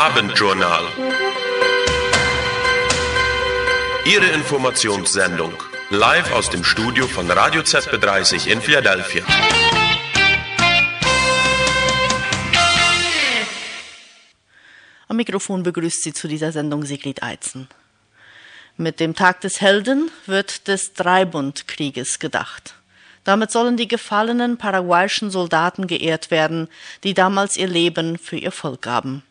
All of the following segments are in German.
Abendjournal. Ihre Informationssendung. Live aus dem Studio von Radio ZB30 in Philadelphia. Am Mikrofon begrüßt Sie zu dieser Sendung Sigrid Eizen. Mit dem Tag des Helden wird des Dreibundkrieges gedacht. Damit sollen die gefallenen paraguayischen Soldaten geehrt werden, die damals ihr Leben für ihr Volk gaben.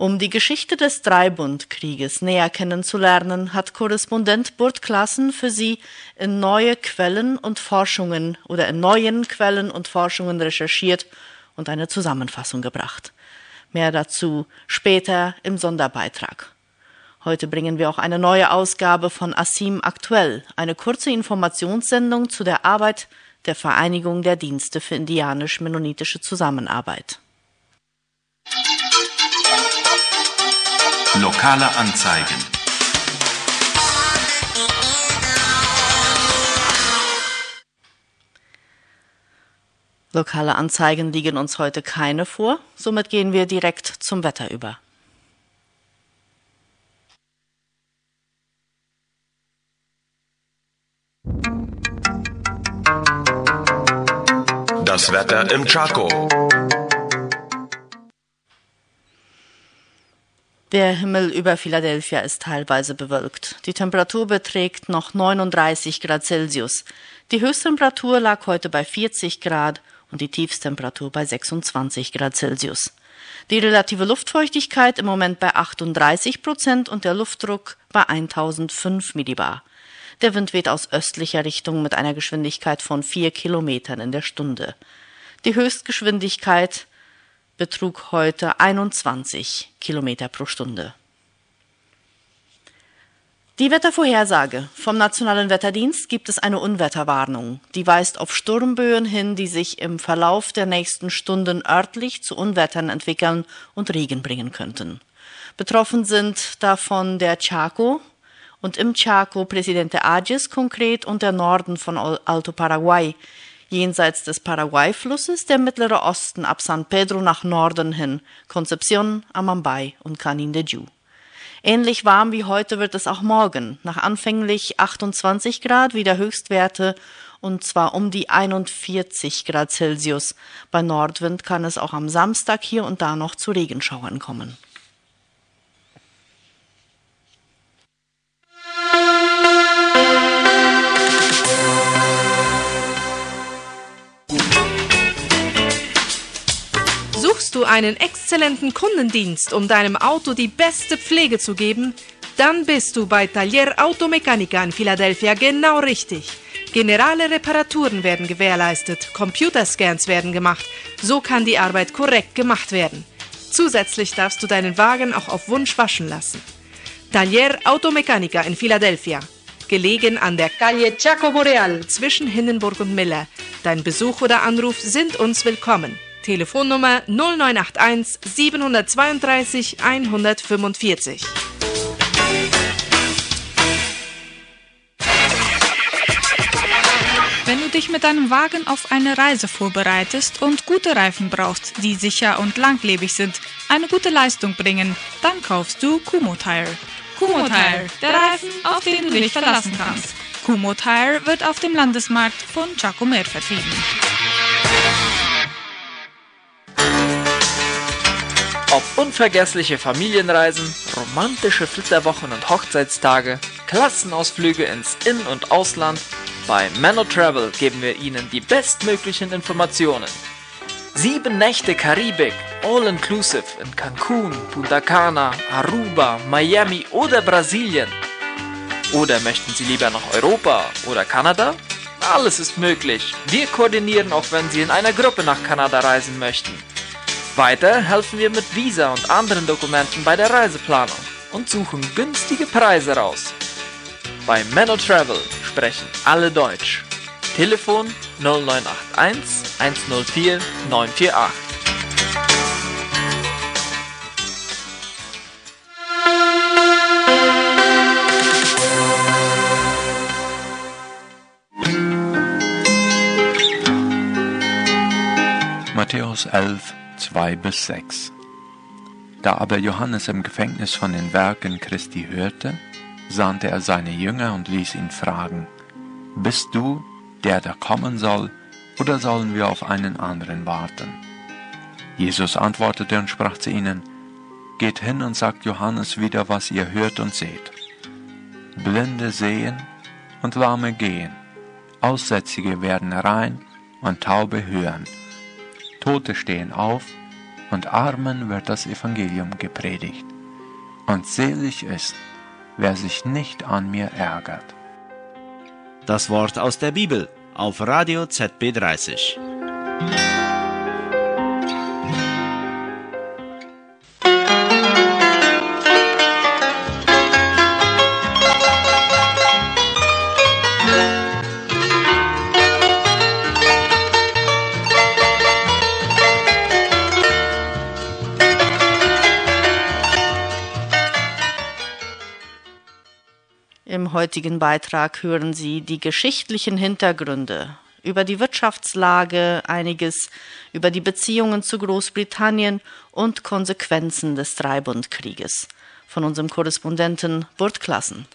Um die Geschichte des Dreibundkrieges näher kennenzulernen, hat Korrespondent Burt Klassen für Sie in neue Quellen und Forschungen oder in neuen Quellen und Forschungen recherchiert und eine Zusammenfassung gebracht. Mehr dazu später im Sonderbeitrag. Heute bringen wir auch eine neue Ausgabe von Asim Aktuell, eine kurze Informationssendung zu der Arbeit der Vereinigung der Dienste für indianisch-mennonitische Zusammenarbeit. Lokale Anzeigen. Lokale Anzeigen liegen uns heute keine vor, somit gehen wir direkt zum Wetter über. Das Wetter im Chaco. Der Himmel über Philadelphia ist teilweise bewölkt. Die Temperatur beträgt noch 39 Grad Celsius. Die Höchsttemperatur lag heute bei 40 Grad und die Tiefstemperatur bei 26 Grad Celsius. Die relative Luftfeuchtigkeit im Moment bei 38 Prozent und der Luftdruck bei 1005 Millibar. Der Wind weht aus östlicher Richtung mit einer Geschwindigkeit von 4 Kilometern in der Stunde. Die Höchstgeschwindigkeit betrug heute 21 Kilometer pro Stunde. Die Wettervorhersage vom Nationalen Wetterdienst gibt es eine Unwetterwarnung. Die weist auf Sturmböen hin, die sich im Verlauf der nächsten Stunden örtlich zu Unwettern entwickeln und Regen bringen könnten. Betroffen sind davon der Chaco und im Chaco Presidente Ages konkret und der Norden von Alto Paraguay, jenseits des Paraguay-Flusses der mittlere Osten ab San Pedro nach Norden hin, Concepción, Amambay und Canin de Ju. Ähnlich warm wie heute wird es auch morgen, nach anfänglich 28 Grad wieder Höchstwerte und zwar um die 41 Grad Celsius. Bei Nordwind kann es auch am Samstag hier und da noch zu Regenschauern kommen. Suchst du einen exzellenten Kundendienst, um deinem Auto die beste Pflege zu geben? Dann bist du bei Taller Automechanica in Philadelphia genau richtig. Generale Reparaturen werden gewährleistet, Computerscans werden gemacht, so kann die Arbeit korrekt gemacht werden. Zusätzlich darfst du deinen Wagen auch auf Wunsch waschen lassen. Taller Automechanica in Philadelphia. Gelegen an der Calle Chaco Boreal zwischen Hindenburg und Miller. Dein Besuch oder Anruf sind uns willkommen. Telefonnummer 0981 732 145. Wenn du dich mit deinem Wagen auf eine Reise vorbereitest und gute Reifen brauchst, die sicher und langlebig sind, eine gute Leistung bringen, dann kaufst du Kumo Tire. Kumo Tire, der Reifen, auf den du dich verlassen kannst. Kumo Tire wird auf dem Landesmarkt von Chacomer vertrieben. Unvergessliche Familienreisen, romantische Flitterwochen und Hochzeitstage, Klassenausflüge ins In- und Ausland, bei Mano Travel geben wir Ihnen die bestmöglichen Informationen. Sieben Nächte Karibik, all-inclusive in Cancun, Punta Cana, Aruba, Miami oder Brasilien. Oder möchten Sie lieber nach Europa oder Kanada? Alles ist möglich. Wir koordinieren auch, wenn Sie in einer Gruppe nach Kanada reisen möchten. Weiter helfen wir mit Visa und anderen Dokumenten bei der Reiseplanung und suchen günstige Preise raus. Bei Menno Travel sprechen alle Deutsch. Telefon 0981 104 948. Matthäus 11, 2 bis 6. Da aber Johannes im Gefängnis von den Werken Christi hörte, sandte er seine Jünger und ließ ihn fragen, Bist du, der da kommen soll, oder sollen wir auf einen anderen warten? Jesus antwortete und sprach zu ihnen, Geht hin und sagt Johannes wieder, was ihr hört und seht. Blinde sehen und Lahme gehen, Aussätzige werden rein und Taube hören, Tote stehen auf und Armen wird das Evangelium gepredigt. Und selig ist, wer sich nicht an mir ärgert. Das Wort aus der Bibel auf Radio ZB30. Im heutigen Beitrag hören Sie die geschichtlichen Hintergründe über die Wirtschaftslage, einiges über die Beziehungen zu Großbritannien und Konsequenzen des Dreibundkrieges von unserem Korrespondenten Burt Klassen.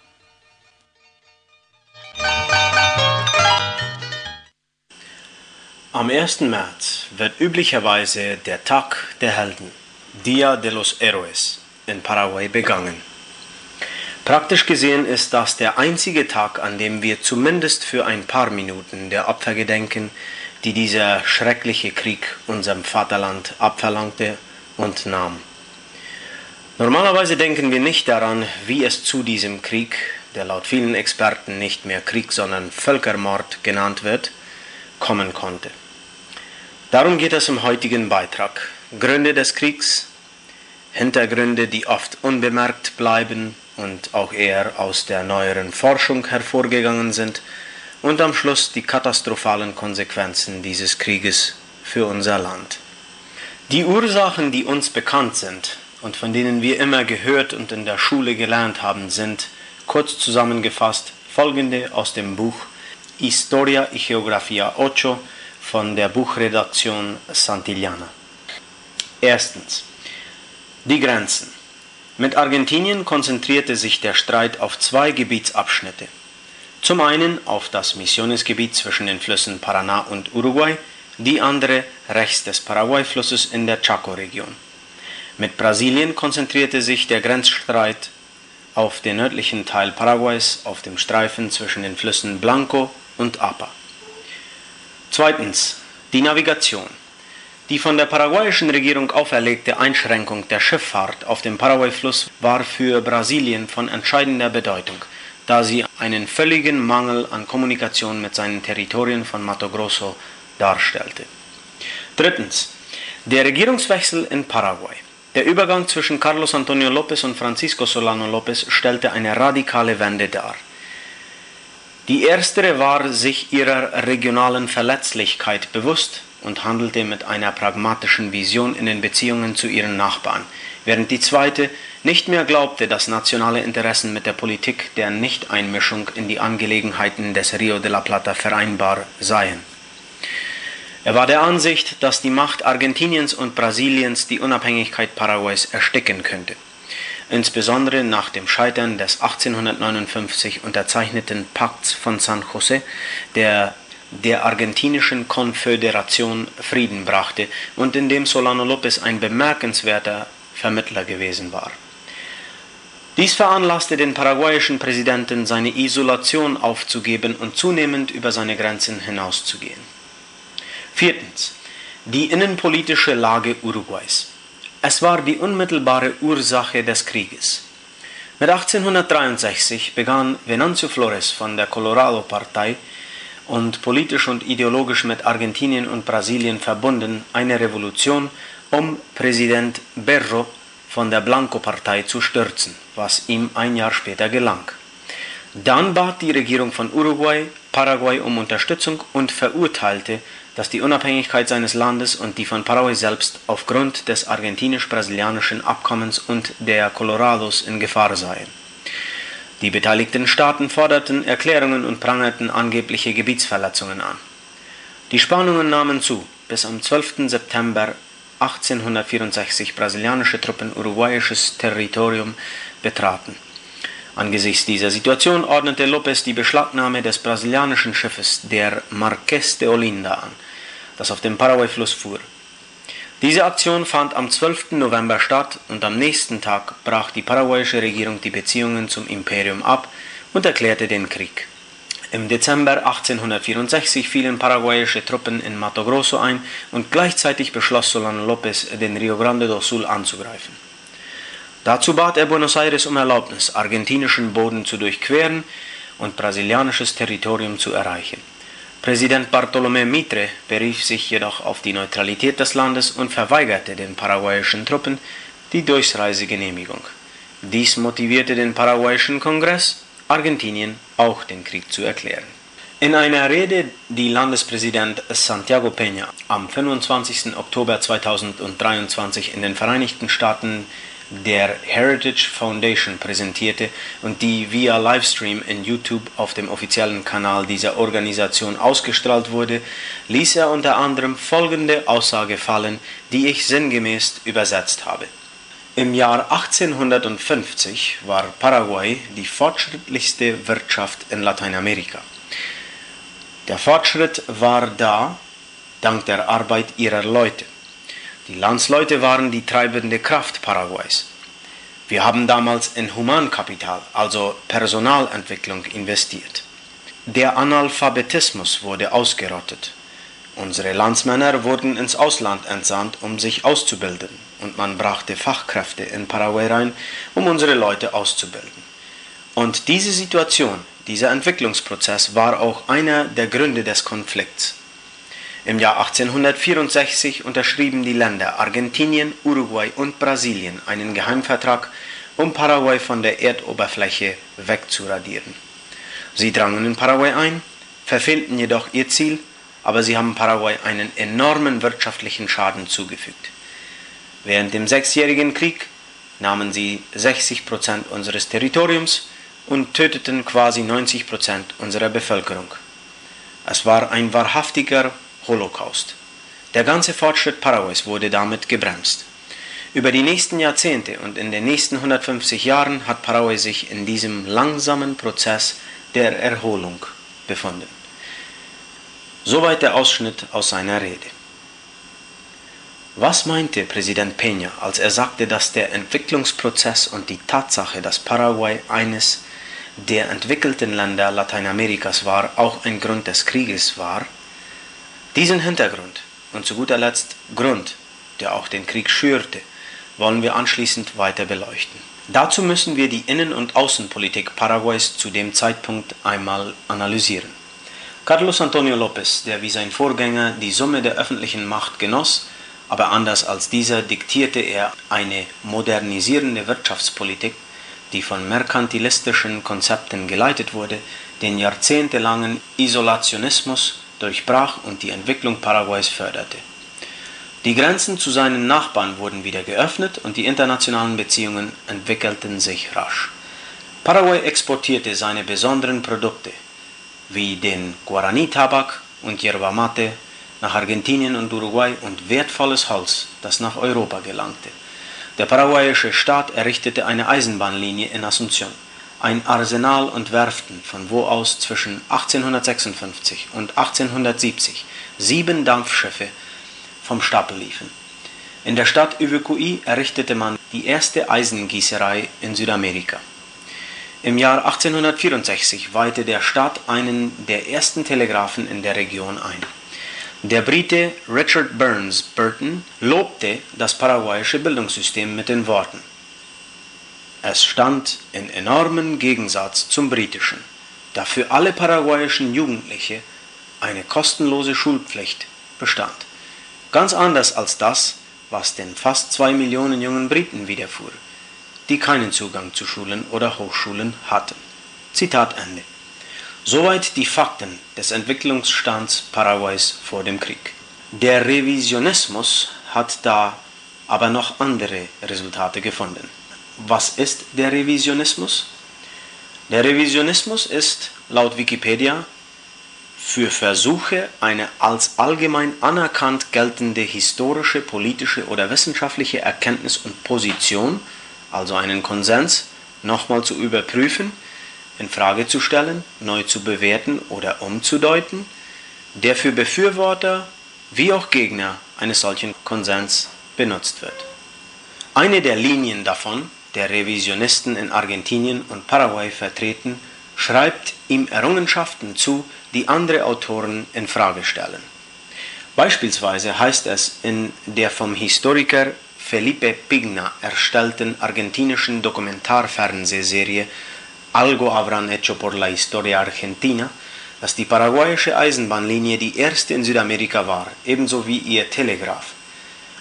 Am 1. März wird üblicherweise der Tag der Helden, Dia de los Héroes, in Paraguay begangen. Praktisch gesehen ist das der einzige Tag, an dem wir zumindest für ein paar Minuten der Opfer gedenken, die dieser schreckliche Krieg unserem Vaterland abverlangte und nahm. Normalerweise denken wir nicht daran, wie es zu diesem Krieg, der laut vielen Experten nicht mehr Krieg, sondern Völkermord genannt wird, kommen konnte. Darum geht es im heutigen Beitrag. Gründe des Kriegs, Hintergründe, die oft unbemerkt bleiben und auch eher aus der neueren Forschung hervorgegangen sind und am Schluss die katastrophalen Konsequenzen dieses Krieges für unser Land. Die Ursachen, die uns bekannt sind und von denen wir immer gehört und in der Schule gelernt haben, sind, kurz zusammengefasst, folgende aus dem Buch Historia y Geografía 8 von der Buchredaktion Santillana. Erstens. Die Grenzen. Mit Argentinien konzentrierte sich der Streit auf zwei Gebietsabschnitte. Zum einen auf das Missionsgebiet zwischen den Flüssen Paraná und Uruguay, die andere rechts des Paraguay-Flusses in der Chaco-Region. Mit Brasilien konzentrierte sich der Grenzstreit auf den nördlichen Teil Paraguays auf dem Streifen zwischen den Flüssen Blanco und Apa. Zweitens die Navigation. Die von der paraguayischen Regierung auferlegte Einschränkung der Schifffahrt auf dem Paraguay-Fluss war für Brasilien von entscheidender Bedeutung, da sie einen völligen Mangel an Kommunikation mit seinen Territorien von Mato Grosso darstellte. Drittens. Der Regierungswechsel in Paraguay. Der Übergang zwischen Carlos Antonio López und Francisco Solano López stellte eine radikale Wende dar. Die erstere war sich ihrer regionalen Verletzlichkeit bewusst und handelte mit einer pragmatischen Vision in den Beziehungen zu ihren Nachbarn, während die zweite nicht mehr glaubte, dass nationale Interessen mit der Politik der Nichteinmischung in die Angelegenheiten des Rio de la Plata vereinbar seien. Er war der Ansicht, dass die Macht Argentiniens und Brasiliens die Unabhängigkeit Paraguays ersticken könnte. Insbesondere nach dem Scheitern des 1859 unterzeichneten Pakts von San José, der der argentinischen Konföderation Frieden brachte und in dem Solano López ein bemerkenswerter Vermittler gewesen war. Dies veranlasste den paraguayischen Präsidenten, seine Isolation aufzugeben und zunehmend über seine Grenzen hinauszugehen. Viertens. Die innenpolitische Lage Uruguays. Es war die unmittelbare Ursache des Krieges. Mit 1863 begann Venancio Flores von der Colorado-Partei und politisch und ideologisch mit Argentinien und Brasilien verbunden, eine Revolution, um Präsident Berro von der Blanco-Partei zu stürzen, was ihm ein Jahr später gelang. Dann bat die Regierung von Uruguay Paraguay um Unterstützung und verurteilte, dass die Unabhängigkeit seines Landes und die von Paraguay selbst aufgrund des argentinisch-brasilianischen Abkommens und der Colorados in Gefahr seien. Die beteiligten Staaten forderten Erklärungen und prangerten angebliche Gebietsverletzungen an. Die Spannungen nahmen zu, bis am 12. September 1864 brasilianische Truppen uruguayisches Territorium betraten. Angesichts dieser Situation ordnete Lopez die Beschlagnahme des brasilianischen Schiffes der Marqués de Olinda an, das auf dem Paraguay-Fluss fuhr. Diese Aktion fand am 12. November statt und am nächsten Tag brach die paraguayische Regierung die Beziehungen zum Imperium ab und erklärte den Krieg. Im Dezember 1864 fielen paraguayische Truppen in Mato Grosso ein und gleichzeitig beschloss Solano López, den Rio Grande do Sul anzugreifen. Dazu bat er Buenos Aires um Erlaubnis, argentinischen Boden zu durchqueren und brasilianisches Territorium zu erreichen. Präsident Bartolomé Mitre berief sich jedoch auf die Neutralität des Landes und verweigerte den paraguayischen Truppen die Durchreisegenehmigung. Dies motivierte den paraguayischen Kongress, Argentinien auch den Krieg zu erklären. In einer Rede, die Landespräsident Santiago Peña am 25. Oktober 2023 in den Vereinigten Staaten der Heritage Foundation präsentierte und die via Livestream in YouTube auf dem offiziellen Kanal dieser Organisation ausgestrahlt wurde, ließ er unter anderem folgende Aussage fallen, die ich sinngemäß übersetzt habe. Im Jahr 1850 war Paraguay die fortschrittlichste Wirtschaft in Lateinamerika. Der Fortschritt war da dank der Arbeit ihrer Leute. Die Landsleute waren die treibende Kraft Paraguays. Wir haben damals in Humankapital, also Personalentwicklung, investiert. Der Analphabetismus wurde ausgerottet. Unsere Landsmänner wurden ins Ausland entsandt, um sich auszubilden, und man brachte Fachkräfte in Paraguay rein, um unsere Leute auszubilden. Und diese Situation, dieser Entwicklungsprozess war auch einer der Gründe des Konflikts. Im Jahr 1864 unterschrieben die Länder Argentinien, Uruguay und Brasilien einen Geheimvertrag, um Paraguay von der Erdoberfläche wegzuradieren. Sie drangen in Paraguay ein, verfehlten jedoch ihr Ziel, aber sie haben Paraguay einen enormen wirtschaftlichen Schaden zugefügt. Während dem Sechsjährigen Krieg nahmen sie 60 Prozent unseres Territoriums und töteten quasi 90 Prozent unserer Bevölkerung. Es war ein wahrhaftiger Holocaust. Der ganze Fortschritt Paraguays wurde damit gebremst. Über die nächsten Jahrzehnte und in den nächsten 150 Jahren hat Paraguay sich in diesem langsamen Prozess der Erholung befunden. Soweit der Ausschnitt aus seiner Rede. Was meinte Präsident Peña, als er sagte, dass der Entwicklungsprozess und die Tatsache, dass Paraguay eines der entwickelten Länder Lateinamerikas war, auch ein Grund des Krieges war? Diesen Hintergrund und zu guter Letzt Grund, der auch den Krieg schürte, wollen wir anschließend weiter beleuchten. Dazu müssen wir die Innen- und Außenpolitik Paraguays zu dem Zeitpunkt einmal analysieren. Carlos Antonio López, der wie sein Vorgänger die Summe der öffentlichen Macht genoss, aber anders als dieser diktierte er eine modernisierende Wirtschaftspolitik, die von merkantilistischen Konzepten geleitet wurde, den jahrzehntelangen Isolationismus durchbrach und die Entwicklung Paraguays förderte. Die Grenzen zu seinen Nachbarn wurden wieder geöffnet und die internationalen Beziehungen entwickelten sich rasch. Paraguay exportierte seine besonderen Produkte, wie den Guarani-Tabak und Yerba Mate, nach Argentinien und Uruguay und wertvolles Holz, das nach Europa gelangte. Der paraguayische Staat errichtete eine Eisenbahnlinie in Asunción ein Arsenal und Werften, von wo aus zwischen 1856 und 1870 sieben Dampfschiffe vom Stapel liefen. In der Stadt Uvucuí errichtete man die erste Eisengießerei in Südamerika. Im Jahr 1864 weihte der Staat einen der ersten Telegraphen in der Region ein. Der Brite Richard Burns Burton lobte das paraguayische Bildungssystem mit den Worten es stand in enormem Gegensatz zum britischen, da für alle paraguayischen Jugendliche eine kostenlose Schulpflicht bestand. Ganz anders als das, was den fast zwei Millionen jungen Briten widerfuhr, die keinen Zugang zu Schulen oder Hochschulen hatten. Zitat Ende. Soweit die Fakten des Entwicklungsstands Paraguays vor dem Krieg. Der Revisionismus hat da aber noch andere Resultate gefunden. Was ist der Revisionismus? Der Revisionismus ist laut Wikipedia für Versuche, eine als allgemein anerkannt geltende historische, politische oder wissenschaftliche Erkenntnis und Position, also einen Konsens, nochmal zu überprüfen, in Frage zu stellen, neu zu bewerten oder umzudeuten, der für Befürworter wie auch Gegner eines solchen Konsens benutzt wird. Eine der Linien davon, der Revisionisten in Argentinien und Paraguay vertreten, schreibt ihm Errungenschaften zu, die andere Autoren in Frage stellen. Beispielsweise heißt es in der vom Historiker Felipe Pigna erstellten argentinischen Dokumentarfernsehserie Algo habrán hecho por la historia argentina, dass die paraguayische Eisenbahnlinie die erste in Südamerika war, ebenso wie ihr Telegraph,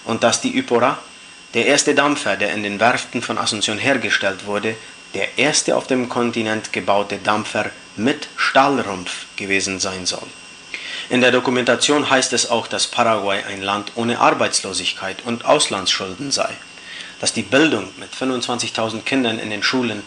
und dass die Ypora, der erste Dampfer, der in den Werften von Asunción hergestellt wurde, der erste auf dem Kontinent gebaute Dampfer mit Stahlrumpf gewesen sein soll. In der Dokumentation heißt es auch, dass Paraguay ein Land ohne Arbeitslosigkeit und Auslandsschulden sei, dass die Bildung mit 25.000 Kindern in den Schulen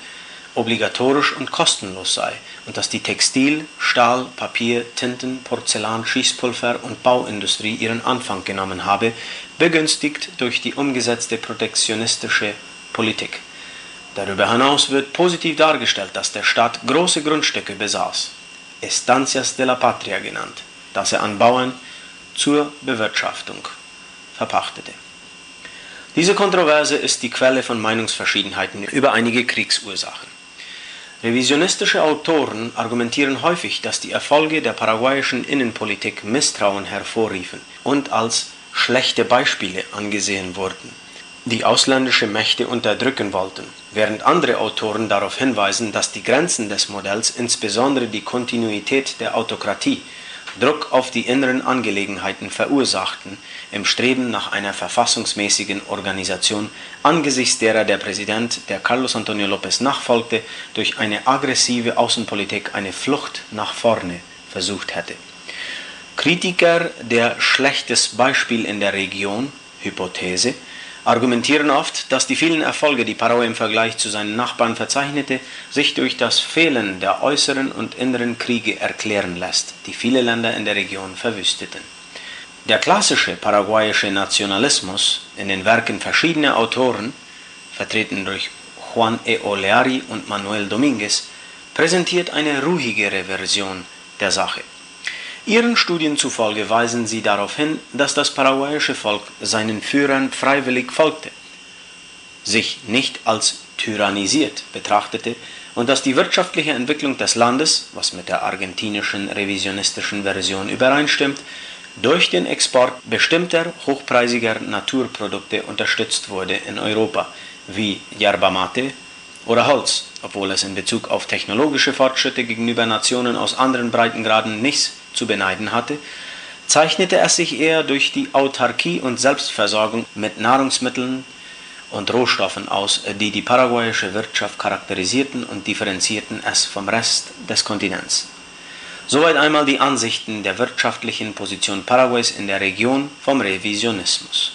obligatorisch und kostenlos sei und dass die Textil-, Stahl-, Papier-, Tinten-, Porzellan-, Schießpulver- und Bauindustrie ihren Anfang genommen habe, begünstigt durch die umgesetzte protektionistische Politik. Darüber hinaus wird positiv dargestellt, dass der Staat große Grundstücke besaß, Estancias de la Patria genannt, das er an Bauern zur Bewirtschaftung verpachtete. Diese Kontroverse ist die Quelle von Meinungsverschiedenheiten über einige Kriegsursachen. Revisionistische Autoren argumentieren häufig, dass die Erfolge der paraguayischen Innenpolitik Misstrauen hervorriefen und als schlechte Beispiele angesehen wurden, die ausländische Mächte unterdrücken wollten, während andere Autoren darauf hinweisen, dass die Grenzen des Modells, insbesondere die Kontinuität der Autokratie, Druck auf die inneren Angelegenheiten verursachten, im Streben nach einer verfassungsmäßigen Organisation, angesichts derer der Präsident, der Carlos Antonio López nachfolgte, durch eine aggressive Außenpolitik eine Flucht nach vorne versucht hätte. Kritiker der schlechtes Beispiel in der Region Hypothese argumentieren oft, dass die vielen Erfolge, die Paraguay im Vergleich zu seinen Nachbarn verzeichnete, sich durch das Fehlen der äußeren und inneren Kriege erklären lässt, die viele Länder in der Region verwüsteten. Der klassische paraguayische Nationalismus in den Werken verschiedener Autoren, vertreten durch Juan E. Oleari und Manuel Dominguez, präsentiert eine ruhigere Version der Sache. Ihren Studien zufolge weisen sie darauf hin, dass das paraguayische Volk seinen Führern freiwillig folgte, sich nicht als tyrannisiert betrachtete und dass die wirtschaftliche Entwicklung des Landes, was mit der argentinischen revisionistischen Version übereinstimmt, durch den Export bestimmter hochpreisiger Naturprodukte unterstützt wurde in Europa, wie Yerba Mate oder Holz, obwohl es in Bezug auf technologische Fortschritte gegenüber Nationen aus anderen Breitengraden nichts zu beneiden hatte, zeichnete es sich eher durch die Autarkie und Selbstversorgung mit Nahrungsmitteln und Rohstoffen aus, die die paraguayische Wirtschaft charakterisierten und differenzierten es vom Rest des Kontinents. Soweit einmal die Ansichten der wirtschaftlichen Position Paraguays in der Region vom Revisionismus.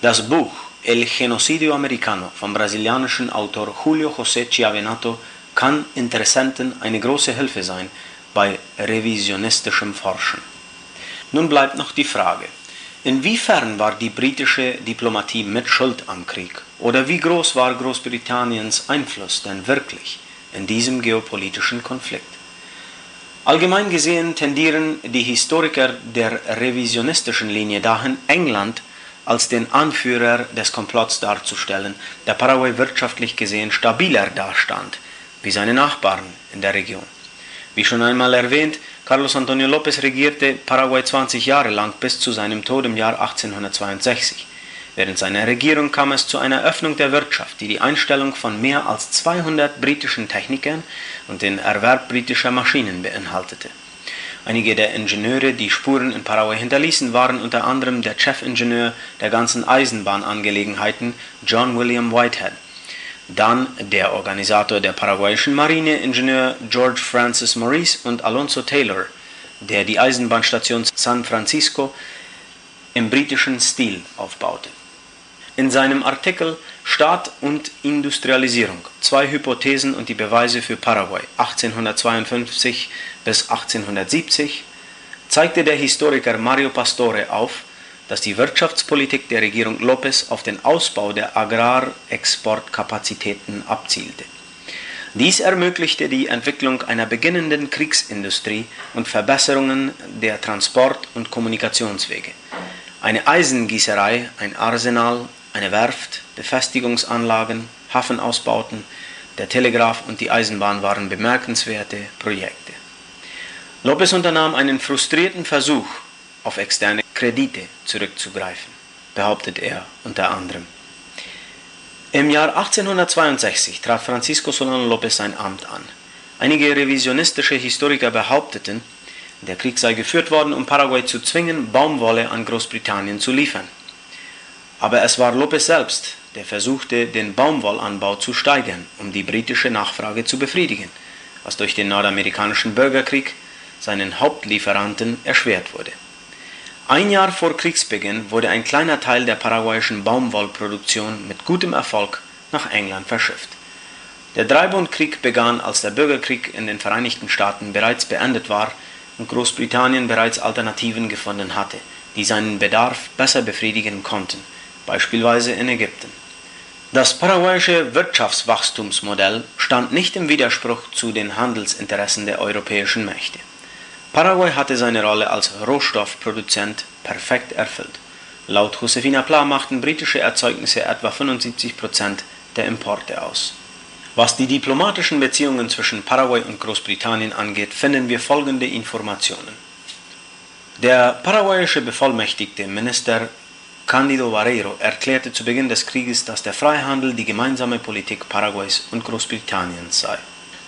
Das Buch El Genocidio Americano vom brasilianischen Autor Julio José Chiavenato kann Interessenten eine große Hilfe sein, bei revisionistischem Forschen. Nun bleibt noch die Frage, inwiefern war die britische Diplomatie mit Schuld am Krieg oder wie groß war Großbritanniens Einfluss denn wirklich in diesem geopolitischen Konflikt? Allgemein gesehen tendieren die Historiker der revisionistischen Linie dahin, England als den Anführer des Komplotts darzustellen, der Paraguay wirtschaftlich gesehen stabiler dastand wie seine Nachbarn in der Region. Wie schon einmal erwähnt, Carlos Antonio López regierte Paraguay 20 Jahre lang bis zu seinem Tod im Jahr 1862. Während seiner Regierung kam es zu einer Öffnung der Wirtschaft, die die Einstellung von mehr als 200 britischen Technikern und den Erwerb britischer Maschinen beinhaltete. Einige der Ingenieure, die Spuren in Paraguay hinterließen, waren unter anderem der Chefingenieur der ganzen Eisenbahnangelegenheiten John William Whitehead dann der Organisator der paraguayischen Marine, Ingenieur George Francis Maurice und Alonso Taylor, der die Eisenbahnstation San Francisco im britischen Stil aufbaute. In seinem Artikel Staat und Industrialisierung, zwei Hypothesen und die Beweise für Paraguay 1852 bis 1870 zeigte der Historiker Mario Pastore auf, dass die Wirtschaftspolitik der Regierung Lopez auf den Ausbau der Agrarexportkapazitäten abzielte. Dies ermöglichte die Entwicklung einer beginnenden Kriegsindustrie und Verbesserungen der Transport- und Kommunikationswege. Eine Eisengießerei, ein Arsenal, eine Werft, Befestigungsanlagen, Hafenausbauten, der Telegraph und die Eisenbahn waren bemerkenswerte Projekte. Lopez unternahm einen frustrierten Versuch, auf externe Kredite zurückzugreifen, behauptet er unter anderem. Im Jahr 1862 trat Francisco Solano López sein Amt an. Einige revisionistische Historiker behaupteten, der Krieg sei geführt worden, um Paraguay zu zwingen, Baumwolle an Großbritannien zu liefern. Aber es war López selbst, der versuchte, den Baumwollanbau zu steigern, um die britische Nachfrage zu befriedigen, was durch den nordamerikanischen Bürgerkrieg seinen Hauptlieferanten erschwert wurde. Ein Jahr vor Kriegsbeginn wurde ein kleiner Teil der paraguayischen Baumwollproduktion mit gutem Erfolg nach England verschifft. Der Dreibundkrieg begann, als der Bürgerkrieg in den Vereinigten Staaten bereits beendet war und Großbritannien bereits Alternativen gefunden hatte, die seinen Bedarf besser befriedigen konnten, beispielsweise in Ägypten. Das paraguayische Wirtschaftswachstumsmodell stand nicht im Widerspruch zu den Handelsinteressen der europäischen Mächte. Paraguay hatte seine Rolle als Rohstoffproduzent perfekt erfüllt. Laut Josefina Pla machten britische Erzeugnisse etwa 75 Prozent der Importe aus. Was die diplomatischen Beziehungen zwischen Paraguay und Großbritannien angeht, finden wir folgende Informationen. Der paraguayische bevollmächtigte Minister Cándido Barreiro erklärte zu Beginn des Krieges, dass der Freihandel die gemeinsame Politik Paraguays und Großbritanniens sei.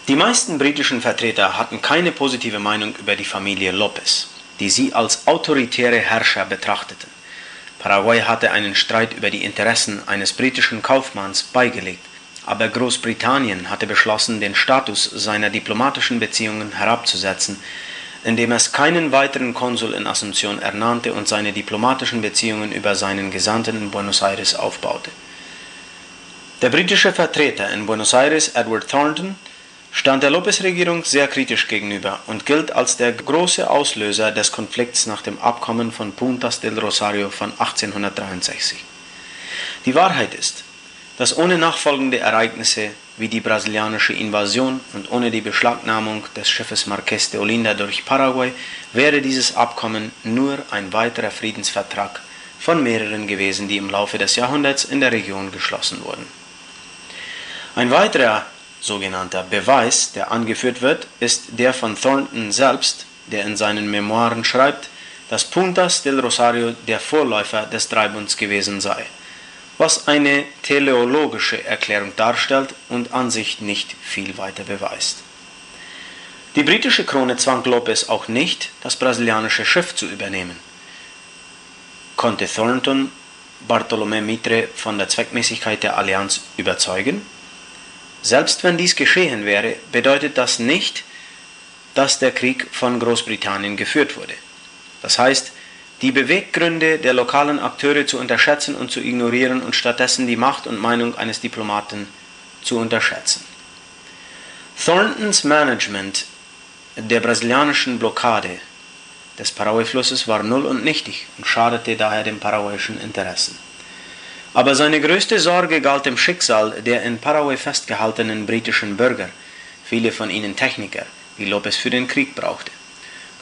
Die meisten britischen Vertreter hatten keine positive Meinung über die Familie Lopez, die sie als autoritäre Herrscher betrachteten. Paraguay hatte einen Streit über die Interessen eines britischen Kaufmanns beigelegt, aber Großbritannien hatte beschlossen, den Status seiner diplomatischen Beziehungen herabzusetzen, indem es keinen weiteren Konsul in Asunción ernannte und seine diplomatischen Beziehungen über seinen Gesandten in Buenos Aires aufbaute. Der britische Vertreter in Buenos Aires, Edward Thornton, stand der Lopez-Regierung sehr kritisch gegenüber und gilt als der große Auslöser des Konflikts nach dem Abkommen von Puntas del Rosario von 1863. Die Wahrheit ist, dass ohne nachfolgende Ereignisse wie die brasilianische Invasion und ohne die Beschlagnahmung des Schiffes Marqués de Olinda durch Paraguay wäre dieses Abkommen nur ein weiterer Friedensvertrag von mehreren gewesen, die im Laufe des Jahrhunderts in der Region geschlossen wurden. Ein weiterer sogenannter Beweis, der angeführt wird, ist der von Thornton selbst, der in seinen Memoiren schreibt, dass Puntas del Rosario der Vorläufer des Dreibunds gewesen sei, was eine teleologische Erklärung darstellt und an sich nicht viel weiter beweist. Die britische Krone zwang Lopez auch nicht, das brasilianische Schiff zu übernehmen. Konnte Thornton Bartolomé Mitre von der Zweckmäßigkeit der Allianz überzeugen? Selbst wenn dies geschehen wäre, bedeutet das nicht, dass der Krieg von Großbritannien geführt wurde. Das heißt, die Beweggründe der lokalen Akteure zu unterschätzen und zu ignorieren und stattdessen die Macht und Meinung eines Diplomaten zu unterschätzen. Thorntons Management der brasilianischen Blockade des Paraguay-Flusses war null und nichtig und schadete daher den paraguayischen Interessen. Aber seine größte Sorge galt dem Schicksal der in Paraguay festgehaltenen britischen Bürger, viele von ihnen Techniker, die Lopez für den Krieg brauchte.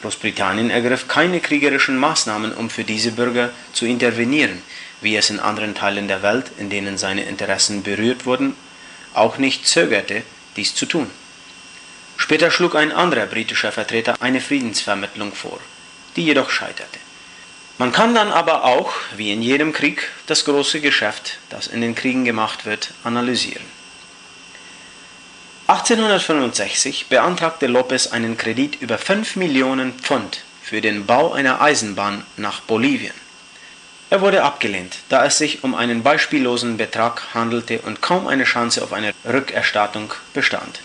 Großbritannien ergriff keine kriegerischen Maßnahmen, um für diese Bürger zu intervenieren, wie es in anderen Teilen der Welt, in denen seine Interessen berührt wurden, auch nicht zögerte, dies zu tun. Später schlug ein anderer britischer Vertreter eine Friedensvermittlung vor, die jedoch scheiterte. Man kann dann aber auch, wie in jedem Krieg, das große Geschäft, das in den Kriegen gemacht wird, analysieren. 1865 beantragte Lopez einen Kredit über 5 Millionen Pfund für den Bau einer Eisenbahn nach Bolivien. Er wurde abgelehnt, da es sich um einen beispiellosen Betrag handelte und kaum eine Chance auf eine Rückerstattung bestand.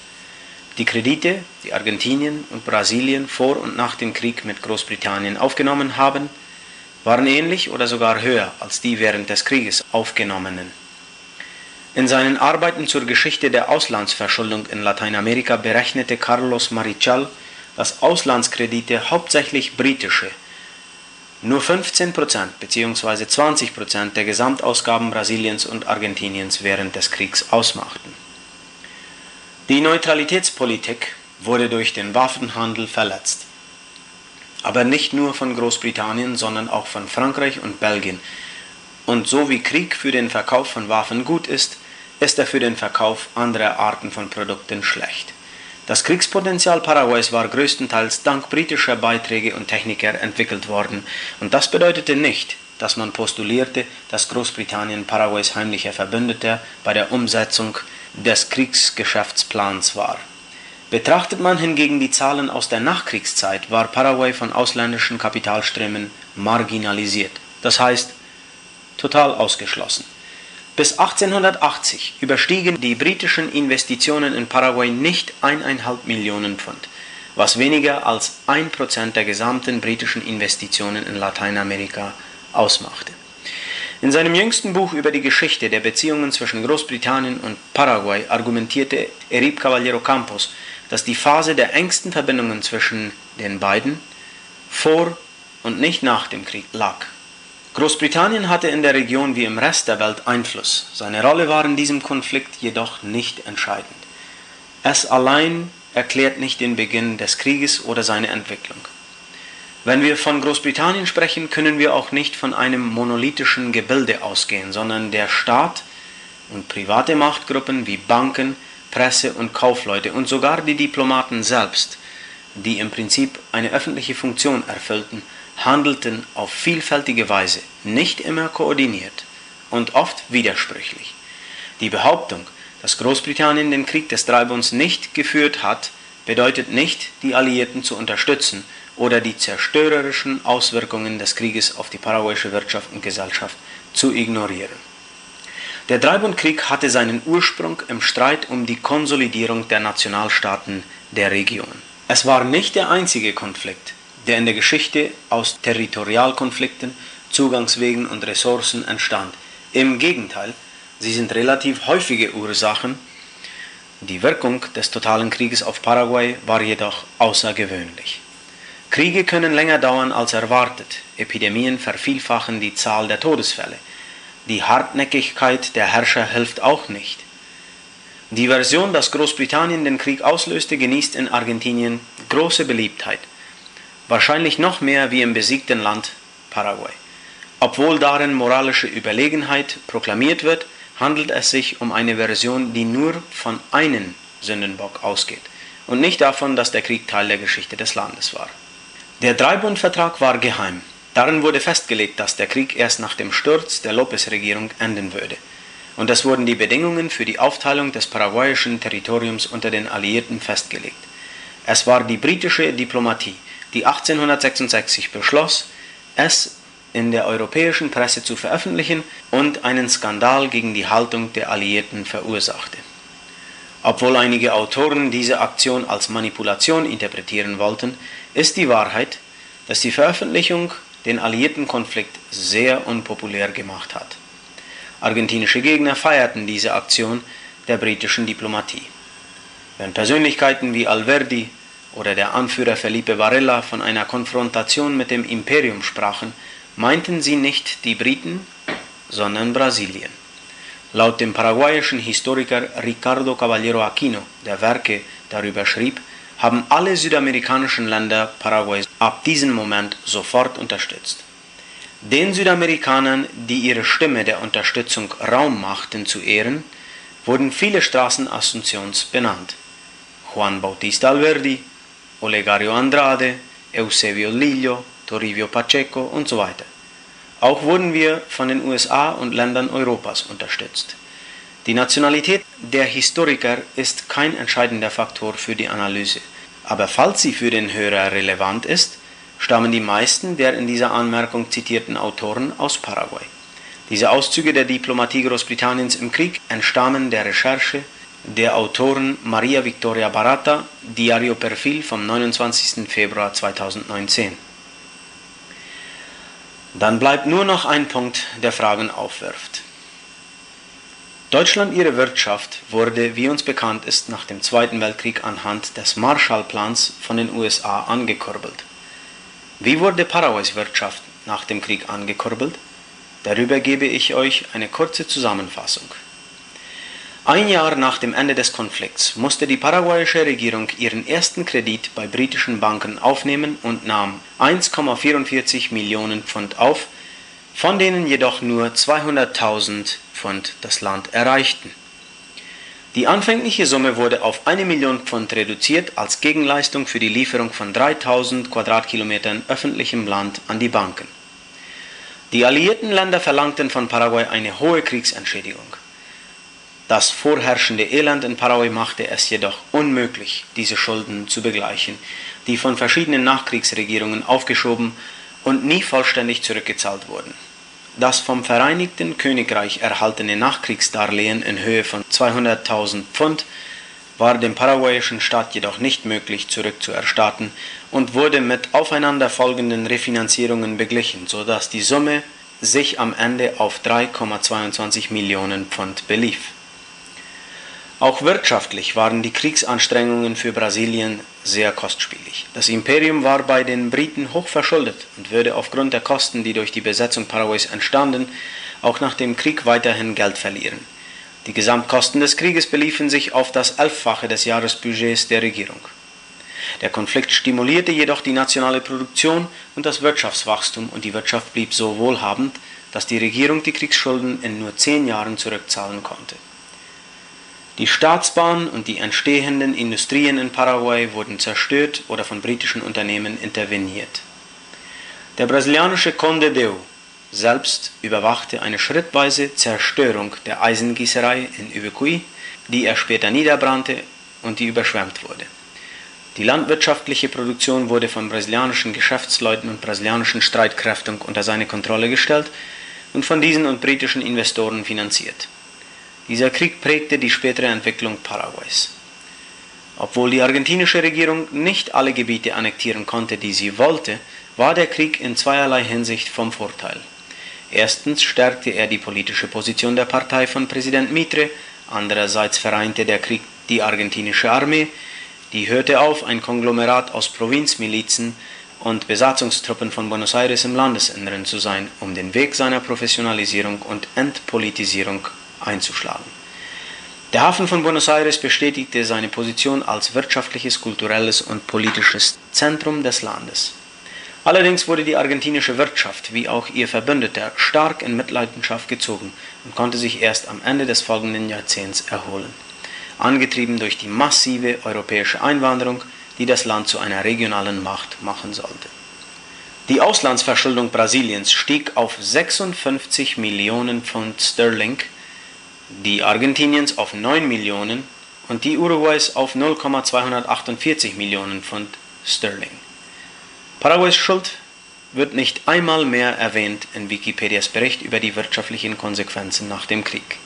Die Kredite, die Argentinien und Brasilien vor und nach dem Krieg mit Großbritannien aufgenommen haben, waren ähnlich oder sogar höher als die während des Krieges aufgenommenen. In seinen Arbeiten zur Geschichte der Auslandsverschuldung in Lateinamerika berechnete Carlos Marichal dass Auslandskredite hauptsächlich britische nur 15% bzw. 20% der Gesamtausgaben Brasiliens und Argentiniens während des Kriegs ausmachten. Die Neutralitätspolitik wurde durch den Waffenhandel verletzt. Aber nicht nur von Großbritannien, sondern auch von Frankreich und Belgien. Und so wie Krieg für den Verkauf von Waffen gut ist, ist er für den Verkauf anderer Arten von Produkten schlecht. Das Kriegspotenzial Paraguays war größtenteils dank britischer Beiträge und Techniker entwickelt worden, und das bedeutete nicht, dass man postulierte, dass Großbritannien Paraguays heimlicher Verbündeter bei der Umsetzung des Kriegsgeschäftsplans war. Betrachtet man hingegen die Zahlen aus der Nachkriegszeit, war Paraguay von ausländischen Kapitalströmen marginalisiert, das heißt total ausgeschlossen. Bis 1880 überstiegen die britischen Investitionen in Paraguay nicht eineinhalb Millionen Pfund, was weniger als ein Prozent der gesamten britischen Investitionen in Lateinamerika ausmachte. In seinem jüngsten Buch über die Geschichte der Beziehungen zwischen Großbritannien und Paraguay argumentierte Erib Caballero Campos, dass die Phase der engsten Verbindungen zwischen den beiden vor und nicht nach dem Krieg lag. Großbritannien hatte in der Region wie im Rest der Welt Einfluss, seine Rolle war in diesem Konflikt jedoch nicht entscheidend. Es allein erklärt nicht den Beginn des Krieges oder seine Entwicklung. Wenn wir von Großbritannien sprechen, können wir auch nicht von einem monolithischen Gebilde ausgehen, sondern der Staat und private Machtgruppen wie Banken, Presse und Kaufleute und sogar die Diplomaten selbst, die im Prinzip eine öffentliche Funktion erfüllten, handelten auf vielfältige Weise, nicht immer koordiniert und oft widersprüchlich. Die Behauptung, dass Großbritannien den Krieg des Dreibunds nicht geführt hat, bedeutet nicht, die Alliierten zu unterstützen oder die zerstörerischen Auswirkungen des Krieges auf die paraguayische Wirtschaft und Gesellschaft zu ignorieren. Der Dreibundkrieg hatte seinen Ursprung im Streit um die Konsolidierung der Nationalstaaten der Region. Es war nicht der einzige Konflikt, der in der Geschichte aus Territorialkonflikten, Zugangswegen und Ressourcen entstand. Im Gegenteil, sie sind relativ häufige Ursachen. Die Wirkung des totalen Krieges auf Paraguay war jedoch außergewöhnlich. Kriege können länger dauern als erwartet. Epidemien vervielfachen die Zahl der Todesfälle. Die Hartnäckigkeit der Herrscher hilft auch nicht. Die Version, dass Großbritannien den Krieg auslöste, genießt in Argentinien große Beliebtheit wahrscheinlich noch mehr wie im besiegten Land Paraguay. Obwohl darin moralische Überlegenheit proklamiert wird, handelt es sich um eine Version, die nur von einem Sündenbock ausgeht und nicht davon, dass der Krieg Teil der Geschichte des Landes war. Der Dreibundvertrag war geheim. Darin wurde festgelegt, dass der Krieg erst nach dem Sturz der Lopez-Regierung enden würde. Und es wurden die Bedingungen für die Aufteilung des paraguayischen Territoriums unter den Alliierten festgelegt. Es war die britische Diplomatie, die 1866 beschloss, es in der europäischen Presse zu veröffentlichen und einen Skandal gegen die Haltung der Alliierten verursachte. Obwohl einige Autoren diese Aktion als Manipulation interpretieren wollten, ist die Wahrheit, dass die Veröffentlichung den alliierten Konflikt sehr unpopulär gemacht hat. Argentinische Gegner feierten diese Aktion der britischen Diplomatie. Wenn Persönlichkeiten wie Alverdi, oder der Anführer Felipe Varela von einer Konfrontation mit dem Imperium sprachen, meinten sie nicht die Briten, sondern Brasilien. Laut dem paraguayischen Historiker Ricardo Caballero Aquino, der Werke darüber schrieb, haben alle südamerikanischen Länder Paraguays ab diesem Moment sofort unterstützt. Den Südamerikanern, die ihre Stimme der Unterstützung Raum machten zu Ehren, wurden viele Straßen Asuncions benannt. Juan Bautista Alverdi, Olegario Andrade, Eusebio Lillo, Toribio Pacheco und so weiter. Auch wurden wir von den USA und Ländern Europas unterstützt. Die Nationalität der Historiker ist kein entscheidender Faktor für die Analyse, aber falls sie für den Hörer relevant ist, stammen die meisten der in dieser Anmerkung zitierten Autoren aus Paraguay. Diese Auszüge der Diplomatie Großbritanniens im Krieg entstammen der Recherche der Autoren Maria Victoria Barata, Diario Perfil vom 29. Februar 2019. Dann bleibt nur noch ein Punkt, der Fragen aufwirft. Deutschland, ihre Wirtschaft, wurde, wie uns bekannt ist, nach dem Zweiten Weltkrieg anhand des Marshallplans von den USA angekurbelt. Wie wurde Paraguays Wirtschaft nach dem Krieg angekurbelt? Darüber gebe ich euch eine kurze Zusammenfassung. Ein Jahr nach dem Ende des Konflikts musste die paraguayische Regierung ihren ersten Kredit bei britischen Banken aufnehmen und nahm 1,44 Millionen Pfund auf, von denen jedoch nur 200.000 Pfund das Land erreichten. Die anfängliche Summe wurde auf eine Million Pfund reduziert als Gegenleistung für die Lieferung von 3000 Quadratkilometern öffentlichem Land an die Banken. Die alliierten Länder verlangten von Paraguay eine hohe Kriegsentschädigung. Das vorherrschende Elend in Paraguay machte es jedoch unmöglich, diese Schulden zu begleichen, die von verschiedenen Nachkriegsregierungen aufgeschoben und nie vollständig zurückgezahlt wurden. Das vom Vereinigten Königreich erhaltene Nachkriegsdarlehen in Höhe von 200.000 Pfund war dem paraguayischen Staat jedoch nicht möglich zurückzuerstatten und wurde mit aufeinanderfolgenden Refinanzierungen beglichen, so dass die Summe sich am Ende auf 3,22 Millionen Pfund belief. Auch wirtschaftlich waren die Kriegsanstrengungen für Brasilien sehr kostspielig. Das Imperium war bei den Briten hoch verschuldet und würde aufgrund der Kosten, die durch die Besetzung Paraguays entstanden, auch nach dem Krieg weiterhin Geld verlieren. Die Gesamtkosten des Krieges beliefen sich auf das Elffache des Jahresbudgets der Regierung. Der Konflikt stimulierte jedoch die nationale Produktion und das Wirtschaftswachstum und die Wirtschaft blieb so wohlhabend, dass die Regierung die Kriegsschulden in nur zehn Jahren zurückzahlen konnte. Die Staatsbahn und die entstehenden Industrien in Paraguay wurden zerstört oder von britischen Unternehmen interveniert. Der brasilianische Conde Deu selbst überwachte eine schrittweise Zerstörung der Eisengießerei in Uvecuy, die er später niederbrannte und die überschwemmt wurde. Die landwirtschaftliche Produktion wurde von brasilianischen Geschäftsleuten und brasilianischen Streitkräften unter seine Kontrolle gestellt und von diesen und britischen Investoren finanziert. Dieser Krieg prägte die spätere Entwicklung Paraguays. Obwohl die argentinische Regierung nicht alle Gebiete annektieren konnte, die sie wollte, war der Krieg in zweierlei Hinsicht vom Vorteil. Erstens stärkte er die politische Position der Partei von Präsident Mitre, andererseits vereinte der Krieg die argentinische Armee, die hörte auf, ein Konglomerat aus Provinzmilizen und Besatzungstruppen von Buenos Aires im Landesinneren zu sein, um den Weg seiner Professionalisierung und Entpolitisierung einzuschlagen. Der Hafen von Buenos Aires bestätigte seine Position als wirtschaftliches, kulturelles und politisches Zentrum des Landes. Allerdings wurde die argentinische Wirtschaft wie auch ihr Verbündeter stark in Mitleidenschaft gezogen und konnte sich erst am Ende des folgenden Jahrzehnts erholen, angetrieben durch die massive europäische Einwanderung, die das Land zu einer regionalen Macht machen sollte. Die Auslandsverschuldung Brasiliens stieg auf 56 Millionen Pfund Sterling die Argentiniens auf 9 Millionen und die Uruguays auf 0,248 Millionen Pfund Sterling. Paraguays Schuld wird nicht einmal mehr erwähnt in Wikipedias Bericht über die wirtschaftlichen Konsequenzen nach dem Krieg.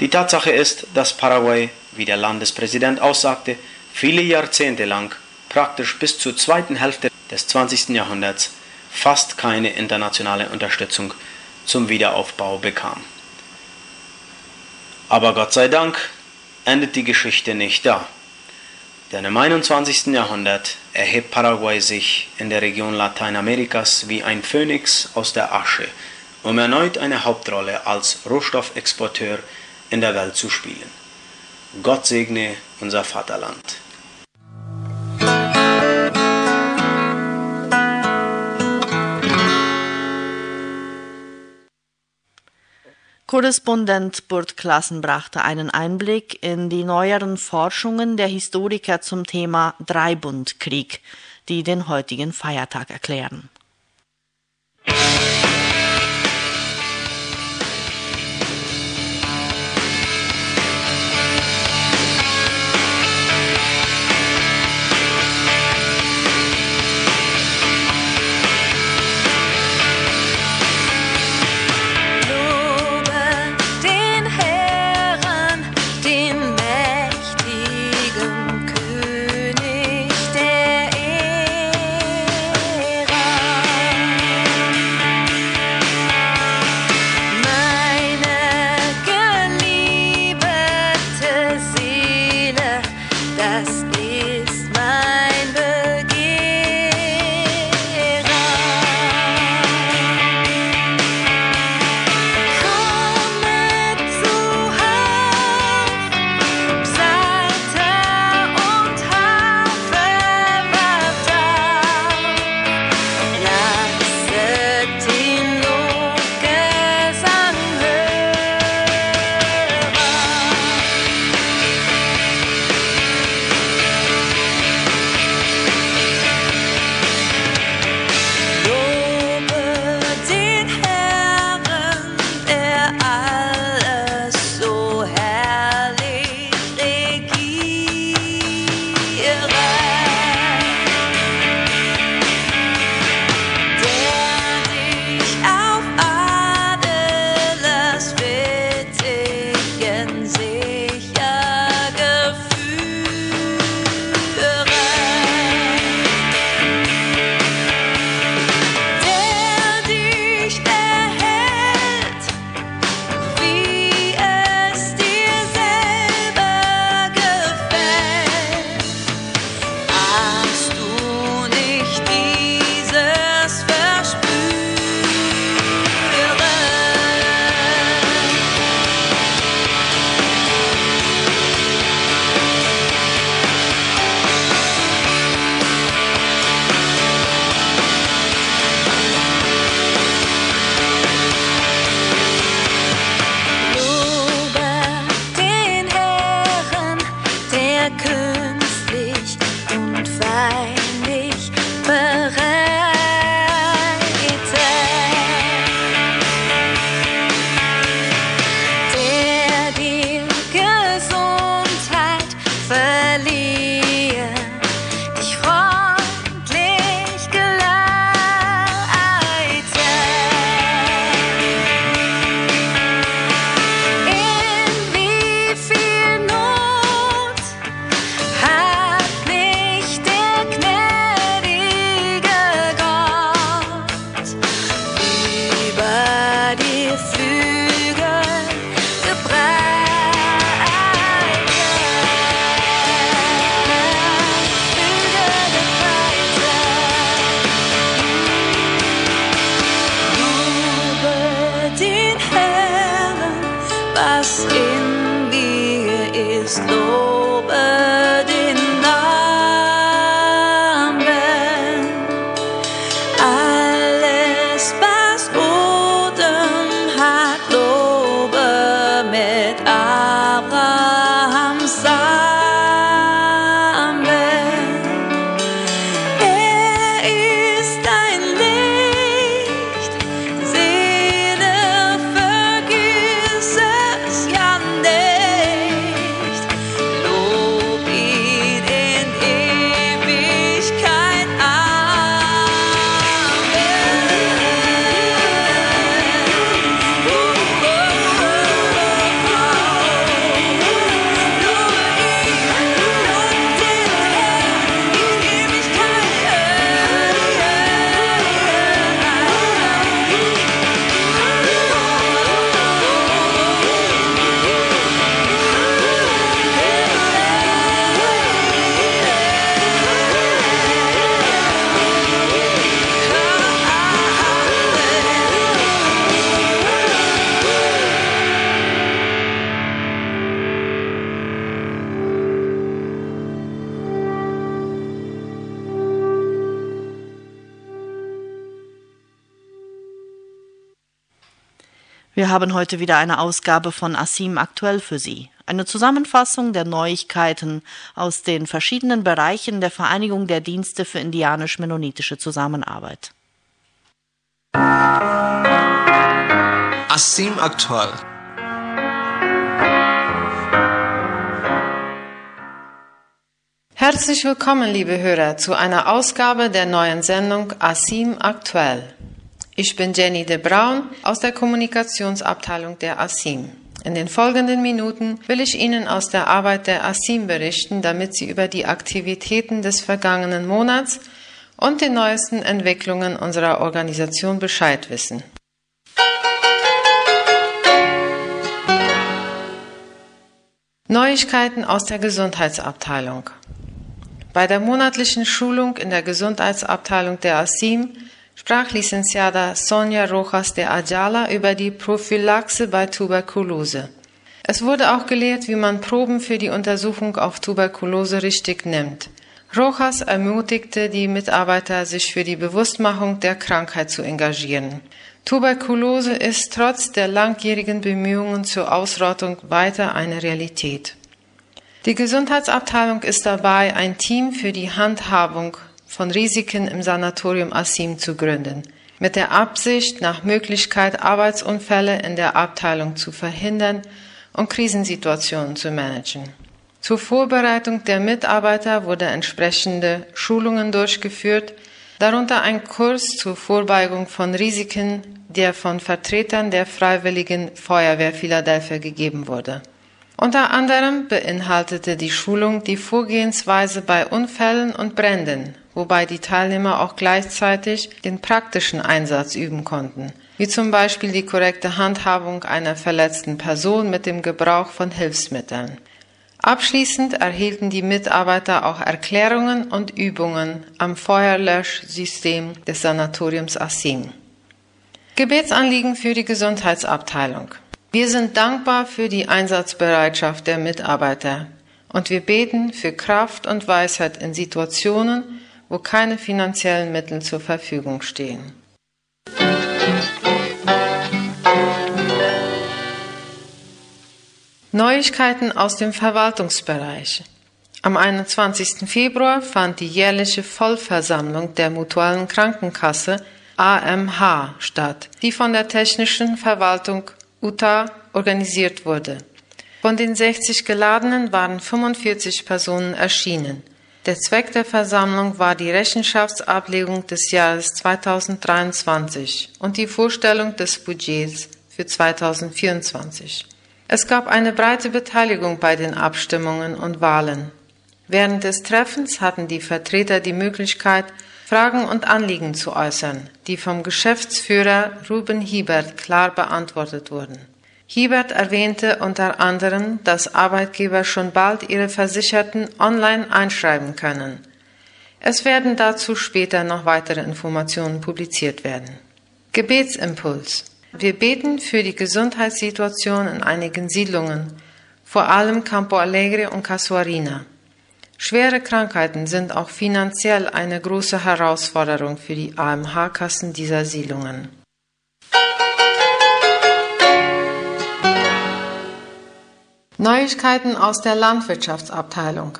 Die Tatsache ist, dass Paraguay, wie der Landespräsident aussagte, viele Jahrzehnte lang, praktisch bis zur zweiten Hälfte des 20. Jahrhunderts, fast keine internationale Unterstützung zum Wiederaufbau bekam. Aber Gott sei Dank endet die Geschichte nicht da. Denn im 21. Jahrhundert erhebt Paraguay sich in der Region Lateinamerikas wie ein Phönix aus der Asche, um erneut eine Hauptrolle als Rohstoffexporteur in der Welt zu spielen. Gott segne unser Vaterland. Korrespondent Burt Klassen brachte einen Einblick in die neueren Forschungen der Historiker zum Thema Dreibundkrieg, die den heutigen Feiertag erklären. Haben heute wieder eine Ausgabe von Asim aktuell für Sie. Eine Zusammenfassung der Neuigkeiten aus den verschiedenen Bereichen der Vereinigung der Dienste für indianisch-mennonitische Zusammenarbeit. Asim aktuell. Herzlich willkommen, liebe Hörer, zu einer Ausgabe der neuen Sendung Asim aktuell. Ich bin Jenny de Braun aus der Kommunikationsabteilung der Asim. In den folgenden Minuten will ich Ihnen aus der Arbeit der Asim berichten, damit Sie über die Aktivitäten des vergangenen Monats und den neuesten Entwicklungen unserer Organisation Bescheid wissen. Neuigkeiten aus der Gesundheitsabteilung. Bei der monatlichen Schulung in der Gesundheitsabteilung der ASIM sprach Licenciada Sonja Rojas de Ayala über die Prophylaxe bei Tuberkulose. Es wurde auch gelehrt, wie man Proben für die Untersuchung auf Tuberkulose richtig nimmt. Rojas ermutigte die Mitarbeiter, sich für die Bewusstmachung der Krankheit zu engagieren. Tuberkulose ist trotz der langjährigen Bemühungen zur Ausrottung weiter eine Realität. Die Gesundheitsabteilung ist dabei, ein Team für die Handhabung von Risiken im Sanatorium Asim zu gründen, mit der Absicht, nach Möglichkeit Arbeitsunfälle in der Abteilung zu verhindern und Krisensituationen zu managen. Zur Vorbereitung der Mitarbeiter wurde entsprechende Schulungen durchgeführt, darunter ein Kurs zur Vorbeugung von Risiken, der von Vertretern der Freiwilligen Feuerwehr Philadelphia gegeben wurde. Unter anderem beinhaltete die Schulung die Vorgehensweise bei Unfällen und Bränden, wobei die Teilnehmer auch gleichzeitig den praktischen Einsatz üben konnten, wie zum Beispiel die korrekte Handhabung einer verletzten Person mit dem Gebrauch von Hilfsmitteln. Abschließend erhielten die Mitarbeiter auch Erklärungen und Übungen am Feuerlöschsystem des Sanatoriums Asim. Gebetsanliegen für die Gesundheitsabteilung. Wir sind dankbar für die Einsatzbereitschaft der Mitarbeiter und wir beten für Kraft und Weisheit in Situationen, wo keine finanziellen Mittel zur Verfügung stehen. Neuigkeiten aus dem Verwaltungsbereich. Am 21. Februar fand die jährliche Vollversammlung der Mutualen Krankenkasse AMH statt, die von der Technischen Verwaltung UTA organisiert wurde. Von den 60 Geladenen waren 45 Personen erschienen. Der Zweck der Versammlung war die Rechenschaftsablegung des Jahres 2023 und die Vorstellung des Budgets für 2024. Es gab eine breite Beteiligung bei den Abstimmungen und Wahlen. Während des Treffens hatten die Vertreter die Möglichkeit, Fragen und Anliegen zu äußern, die vom Geschäftsführer Ruben Hiebert klar beantwortet wurden. Hiebert erwähnte unter anderem, dass Arbeitgeber schon bald ihre Versicherten online einschreiben können. Es werden dazu später noch weitere Informationen publiziert werden. Gebetsimpuls. Wir beten für die Gesundheitssituation in einigen Siedlungen, vor allem Campo Alegre und Casuarina. Schwere Krankheiten sind auch finanziell eine große Herausforderung für die AMH-Kassen dieser Siedlungen. Neuigkeiten aus der Landwirtschaftsabteilung.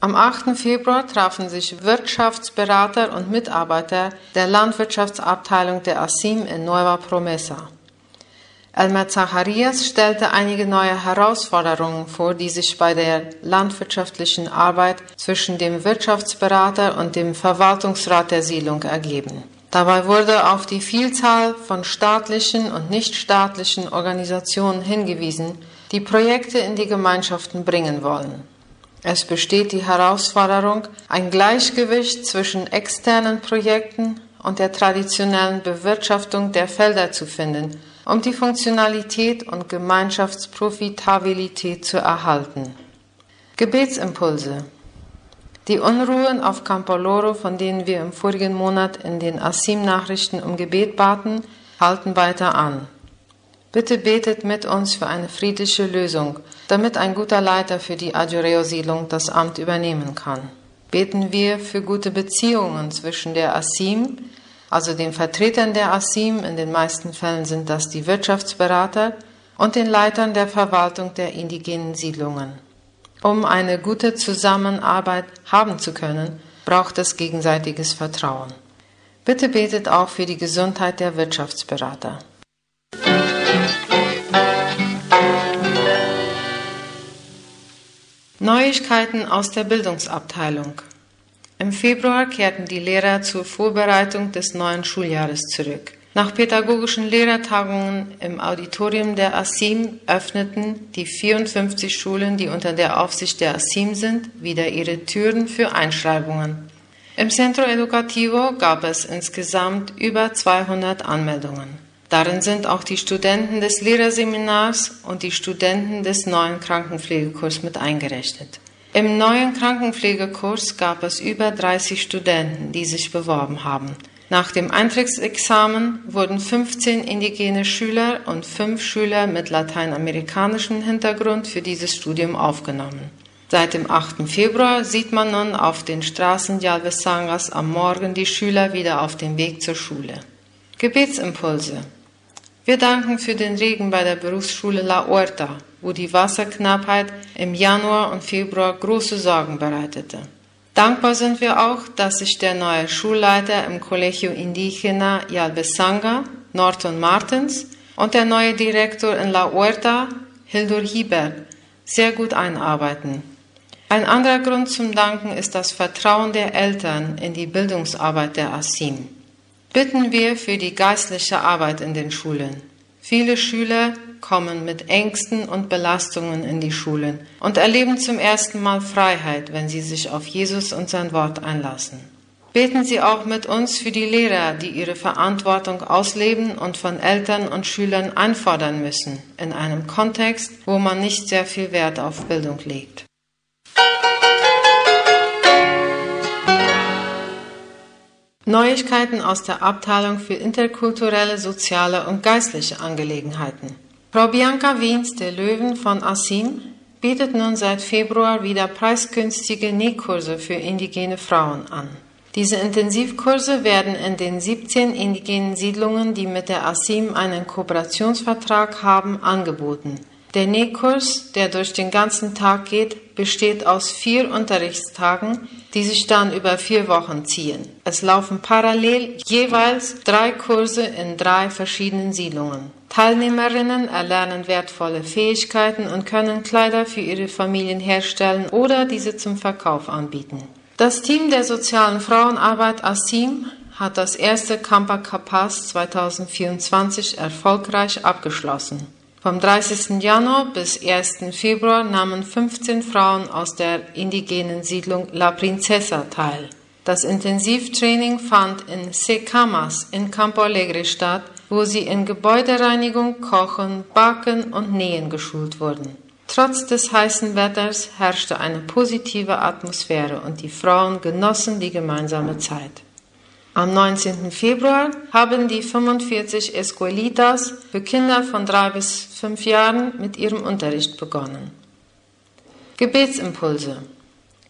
Am 8. Februar trafen sich Wirtschaftsberater und Mitarbeiter der Landwirtschaftsabteilung der ASIM in Nueva Promesa. Elmer Zacharias stellte einige neue Herausforderungen vor, die sich bei der landwirtschaftlichen Arbeit zwischen dem Wirtschaftsberater und dem Verwaltungsrat der Siedlung ergeben. Dabei wurde auf die Vielzahl von staatlichen und nichtstaatlichen Organisationen hingewiesen, die Projekte in die Gemeinschaften bringen wollen. Es besteht die Herausforderung, ein Gleichgewicht zwischen externen Projekten und der traditionellen Bewirtschaftung der Felder zu finden, um die Funktionalität und Gemeinschaftsprofitabilität zu erhalten. Gebetsimpulse. Die Unruhen auf Campo Loro, von denen wir im vorigen Monat in den Asim-Nachrichten um Gebet baten, halten weiter an. Bitte betet mit uns für eine friedliche Lösung, damit ein guter Leiter für die Adjureo-Siedlung das Amt übernehmen kann. Beten wir für gute Beziehungen zwischen der Asim, also den Vertretern der Asim, in den meisten Fällen sind das die Wirtschaftsberater, und den Leitern der Verwaltung der indigenen Siedlungen. Um eine gute Zusammenarbeit haben zu können, braucht es gegenseitiges Vertrauen. Bitte betet auch für die Gesundheit der Wirtschaftsberater. Neuigkeiten aus der Bildungsabteilung. Im Februar kehrten die Lehrer zur Vorbereitung des neuen Schuljahres zurück. Nach pädagogischen Lehrertagungen im Auditorium der ASIM öffneten die 54 Schulen, die unter der Aufsicht der ASIM sind, wieder ihre Türen für Einschreibungen. Im Centro Educativo gab es insgesamt über 200 Anmeldungen. Darin sind auch die Studenten des Lehrerseminars und die Studenten des neuen Krankenpflegekurs mit eingerechnet. Im neuen Krankenpflegekurs gab es über 30 Studenten, die sich beworben haben. Nach dem Eintrittsexamen wurden 15 indigene Schüler und 5 Schüler mit lateinamerikanischem Hintergrund für dieses Studium aufgenommen. Seit dem 8. Februar sieht man nun auf den Straßen Yalvesangas am Morgen die Schüler wieder auf dem Weg zur Schule. Gebetsimpulse. Wir danken für den Regen bei der Berufsschule La Huerta, wo die Wasserknappheit im Januar und Februar große Sorgen bereitete. Dankbar sind wir auch, dass sich der neue Schulleiter im Colegio Indígena Yalbesanga, Norton Martens, und der neue Direktor in La Huerta, Hildur Hieber, sehr gut einarbeiten. Ein anderer Grund zum Danken ist das Vertrauen der Eltern in die Bildungsarbeit der ASIM. Bitten wir für die geistliche Arbeit in den Schulen. Viele Schüler kommen mit Ängsten und Belastungen in die Schulen und erleben zum ersten Mal Freiheit, wenn sie sich auf Jesus und sein Wort einlassen. Beten Sie auch mit uns für die Lehrer, die ihre Verantwortung ausleben und von Eltern und Schülern einfordern müssen, in einem Kontext, wo man nicht sehr viel Wert auf Bildung legt. Neuigkeiten aus der Abteilung für interkulturelle, soziale und geistliche Angelegenheiten. Frau Bianca Wiens der Löwen von Asin bietet nun seit Februar wieder preisgünstige Nähkurse für indigene Frauen an. Diese Intensivkurse werden in den 17 indigenen Siedlungen, die mit der ASIM einen Kooperationsvertrag haben, angeboten. Der Nähkurs, der durch den ganzen Tag geht, besteht aus vier Unterrichtstagen, die sich dann über vier Wochen ziehen. Es laufen parallel jeweils drei Kurse in drei verschiedenen Siedlungen. Teilnehmerinnen erlernen wertvolle Fähigkeiten und können Kleider für ihre Familien herstellen oder diese zum Verkauf anbieten. Das Team der sozialen Frauenarbeit ASIM hat das erste Campa Capaz 2024 erfolgreich abgeschlossen. Vom 30. Januar bis 1. Februar nahmen 15 Frauen aus der indigenen Siedlung La Princesa teil. Das Intensivtraining fand in Secamas in Campo Alegre statt, wo sie in Gebäudereinigung, Kochen, Backen und Nähen geschult wurden. Trotz des heißen Wetters herrschte eine positive Atmosphäre und die Frauen genossen die gemeinsame Zeit. Am 19. Februar haben die 45 Escuelitas für Kinder von drei bis fünf Jahren mit ihrem Unterricht begonnen. Gebetsimpulse.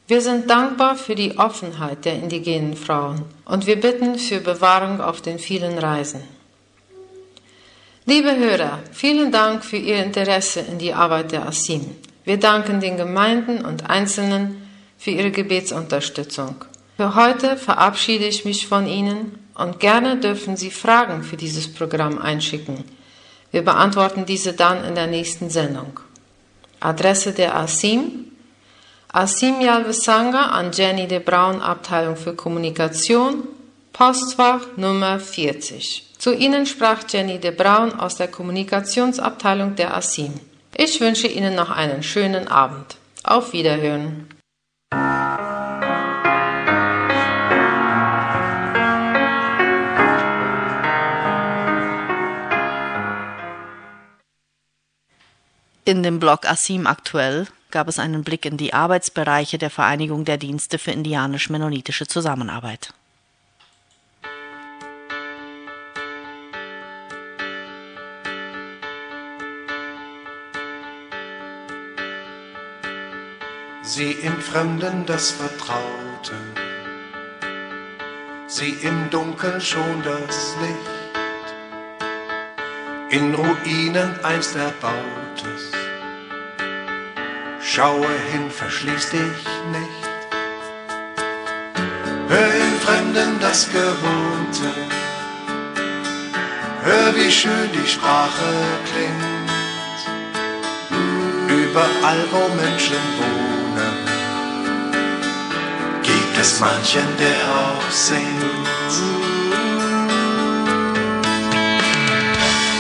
Wir sind dankbar für die Offenheit der indigenen Frauen und wir bitten für Bewahrung auf den vielen Reisen. Liebe Hörer, vielen Dank für Ihr Interesse in die Arbeit der ASIM. Wir danken den Gemeinden und Einzelnen für ihre Gebetsunterstützung. Für heute verabschiede ich mich von Ihnen und gerne dürfen Sie Fragen für dieses Programm einschicken. Wir beantworten diese dann in der nächsten Sendung. Adresse der ASIM Asim Yalvesanga an Jenny de Braun, Abteilung für Kommunikation, Postfach Nummer 40. Zu Ihnen sprach Jenny de Braun aus der Kommunikationsabteilung der ASIM. Ich wünsche Ihnen noch einen schönen Abend. Auf Wiederhören. In dem Blog Asim aktuell gab es einen Blick in die Arbeitsbereiche der Vereinigung der Dienste für indianisch-mennonitische Zusammenarbeit. Sie im Fremden das Vertraute, sie im Dunkeln schon das Licht, in Ruinen einst erbautes. Schaue hin, verschließ dich nicht. Hör im Fremden das Gewohnte, hör wie schön die Sprache klingt. Überall, wo Menschen wohnen, gibt es manchen, der auch singt.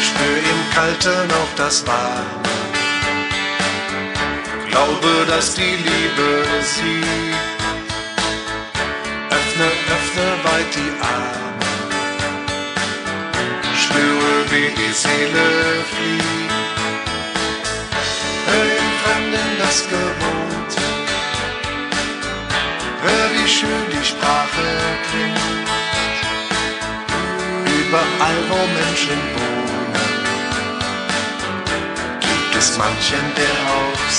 Spür im Kalten auf das Warme, glaube, dass die Liebe siegt. Öffne, öffne weit die Arme, spüre, wie die Seele fliegt. Hör im Fremden das Gewohnte, hör, wie schön die Sprache klingt. Überall, wo Menschen wohnen, manchen, der auch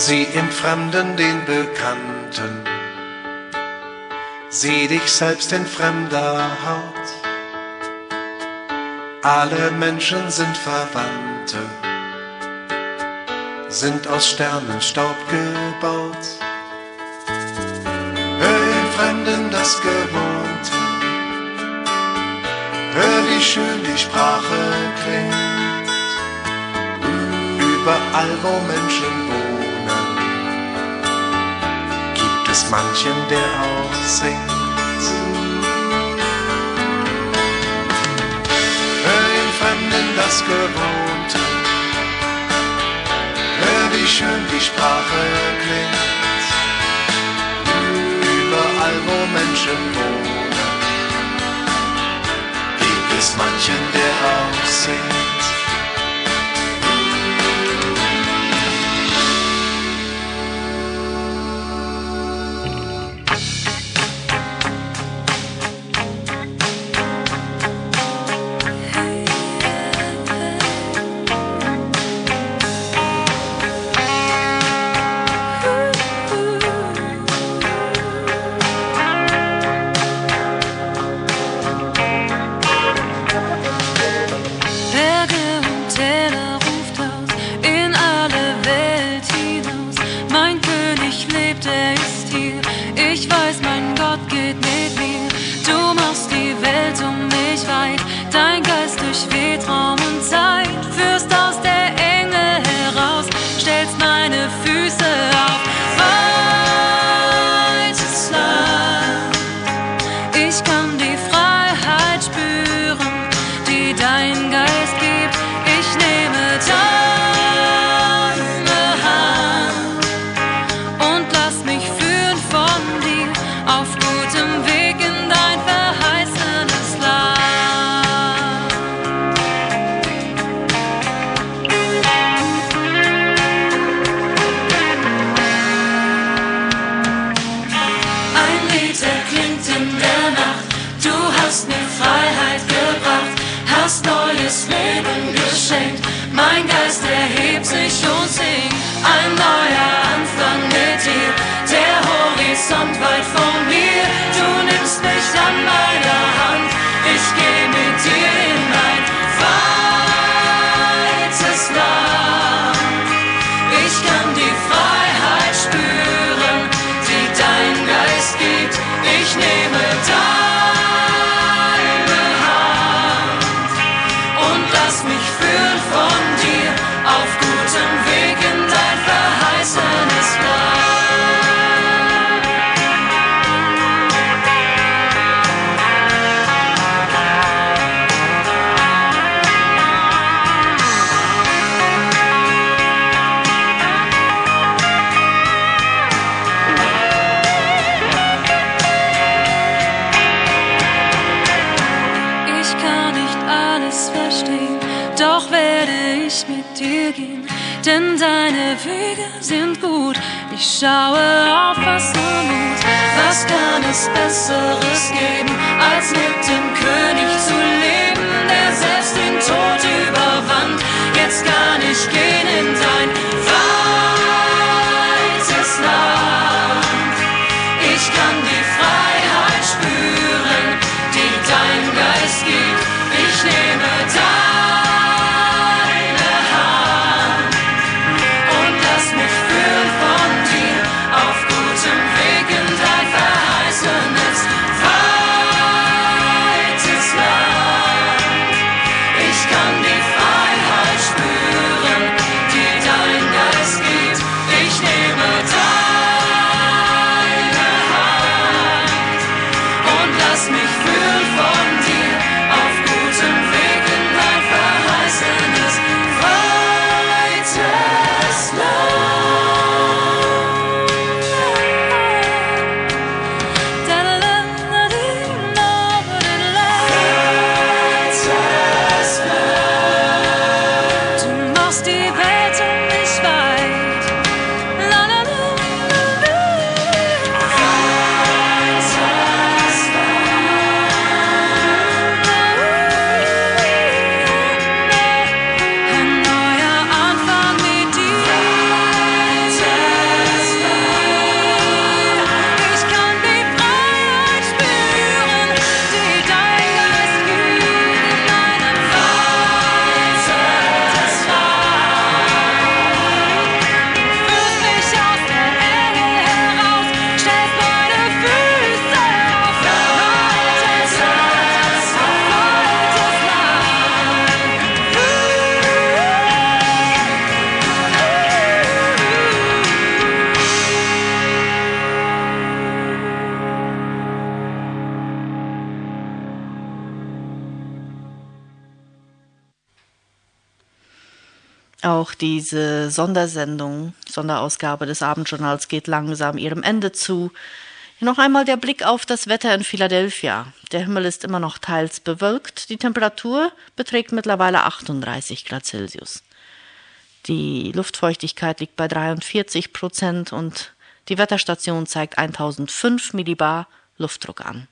Sieh im Fremden den Bekannten, sieh dich selbst in fremder Haut. Alle Menschen sind Verwandte, sind aus Sternenstaub gebaut. Hör im Fremden das Gewohnte, hör wie schön die Sprache klingt. Überall, wo Menschen wohnen, manchen, der auch singt. Hör im Fremden das Gewohnte, hör wie schön die Sprache klingt. Überall, wo Menschen wohnen, gibt es manchen, der auch singt. Ich schaue auf was nur Mut. Was kann es Besseres geben, als mit dem König zu leben, der selbst den Tod überwand? Diese Sondersendung, Sonderausgabe des Abendjournals geht langsam ihrem Ende zu. Noch einmal der Blick auf das Wetter in Philadelphia. Der Himmel ist immer noch teils bewölkt. Die Temperatur beträgt mittlerweile 38 Grad Celsius. Die Luftfeuchtigkeit liegt bei 43 Prozent und die Wetterstation zeigt 1005 Millibar Luftdruck an.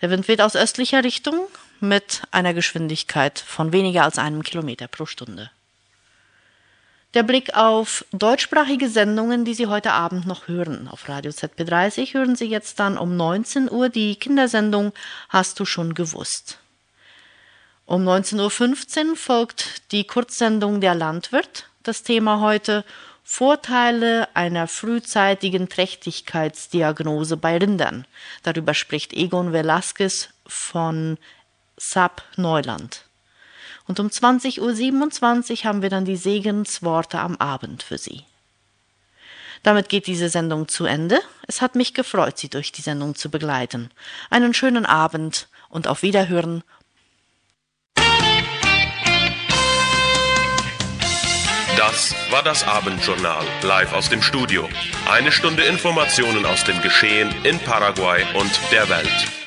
Der Wind weht aus östlicher Richtung mit einer Geschwindigkeit von weniger als einem Kilometer pro Stunde. Der Blick auf deutschsprachige Sendungen, die Sie heute Abend noch hören. Auf Radio ZB30 hören Sie jetzt dann um 19 Uhr die Kindersendung Hast du schon gewusst? Um 19.15 Uhr folgt die Kurzsendung Der Landwirt. Das Thema heute Vorteile einer frühzeitigen Trächtigkeitsdiagnose bei Rindern. Darüber spricht Egon Velasquez von SAP Neuland. Und um 20.27 Uhr haben wir dann die Segensworte am Abend für Sie. Damit geht diese Sendung zu Ende. Es hat mich gefreut, Sie durch die Sendung zu begleiten. Einen schönen Abend und auf Wiederhören. Das war das Abendjournal, live aus dem Studio. Eine Stunde Informationen aus dem Geschehen in Paraguay und der Welt.